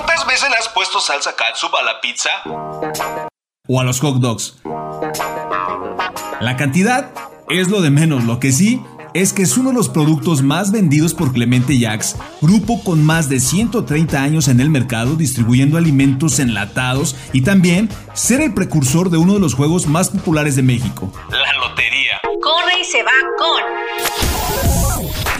¿Cuántas veces le has puesto salsa catsup a la pizza? O a los hot dogs. La cantidad es lo de menos, lo que sí es que es uno de los productos más vendidos por Clemente Jacks, grupo con más de 130 años en el mercado distribuyendo alimentos enlatados y también ser el precursor de uno de los juegos más populares de México. La lotería. Corre y se va con.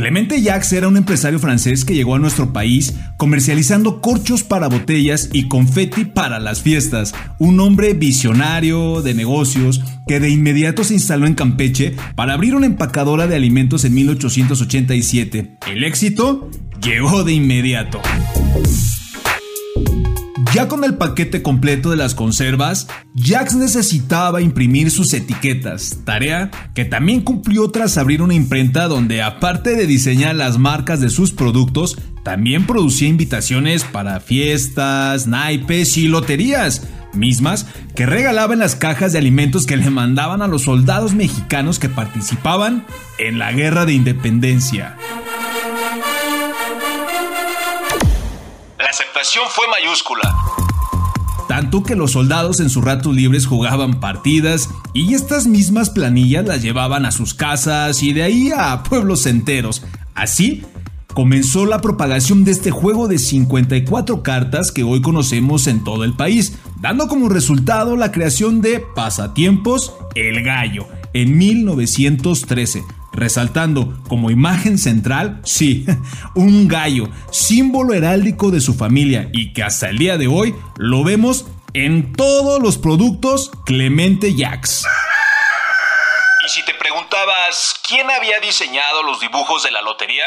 Clemente Jacques era un empresario francés que llegó a nuestro país comercializando corchos para botellas y confeti para las fiestas. Un hombre visionario de negocios que de inmediato se instaló en Campeche para abrir una empacadora de alimentos en 1887. El éxito llegó de inmediato. Ya con el paquete completo de las conservas, Jax necesitaba imprimir sus etiquetas, tarea que también cumplió tras abrir una imprenta donde aparte de diseñar las marcas de sus productos, también producía invitaciones para fiestas, naipes y loterías, mismas que regalaba en las cajas de alimentos que le mandaban a los soldados mexicanos que participaban en la Guerra de Independencia. Aceptación fue mayúscula. Tanto que los soldados en sus ratos libres jugaban partidas y estas mismas planillas las llevaban a sus casas y de ahí a pueblos enteros. Así comenzó la propagación de este juego de 54 cartas que hoy conocemos en todo el país, dando como resultado la creación de Pasatiempos El Gallo en 1913 resaltando como imagen central, sí, un gallo, símbolo heráldico de su familia y que hasta el día de hoy lo vemos en todos los productos Clemente Jacks. Y si te preguntabas quién había diseñado los dibujos de la lotería,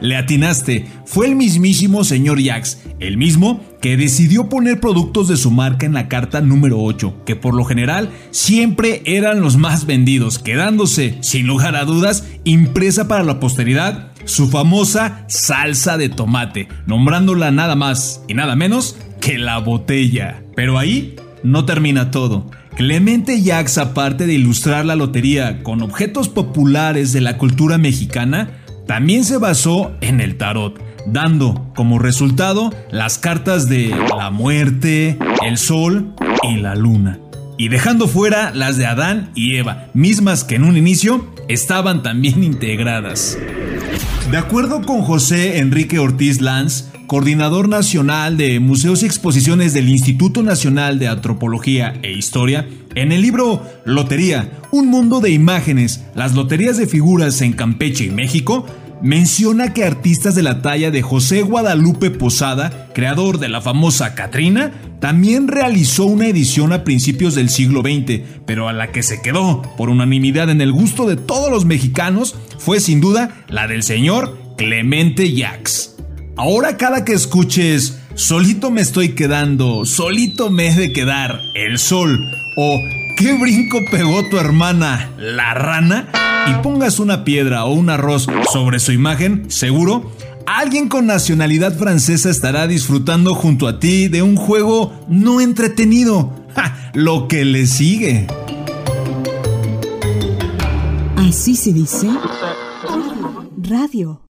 Le atinaste, fue el mismísimo señor Jax, el mismo que decidió poner productos de su marca en la carta número 8, que por lo general siempre eran los más vendidos, quedándose, sin lugar a dudas, impresa para la posteridad su famosa salsa de tomate, nombrándola nada más y nada menos que la botella. Pero ahí no termina todo. Clemente Jax, aparte de ilustrar la lotería con objetos populares de la cultura mexicana, también se basó en el tarot, dando como resultado las cartas de la muerte, el sol y la luna. Y dejando fuera las de Adán y Eva, mismas que en un inicio estaban también integradas. De acuerdo con José Enrique Ortiz Lanz, coordinador nacional de museos y exposiciones del Instituto Nacional de Antropología e Historia, en el libro Lotería, un mundo de imágenes, las loterías de figuras en Campeche y México, menciona que artistas de la talla de José Guadalupe Posada, creador de la famosa Catrina, también realizó una edición a principios del siglo XX, pero a la que se quedó por unanimidad en el gusto de todos los mexicanos fue sin duda la del señor Clemente Jacques. Ahora cada que escuches solito me estoy quedando, solito me he de quedar, el sol o qué brinco pegó tu hermana, la rana, y pongas una piedra o un arroz sobre su imagen, seguro alguien con nacionalidad francesa estará disfrutando junto a ti de un juego no entretenido. lo que le sigue. Así se dice. Radio.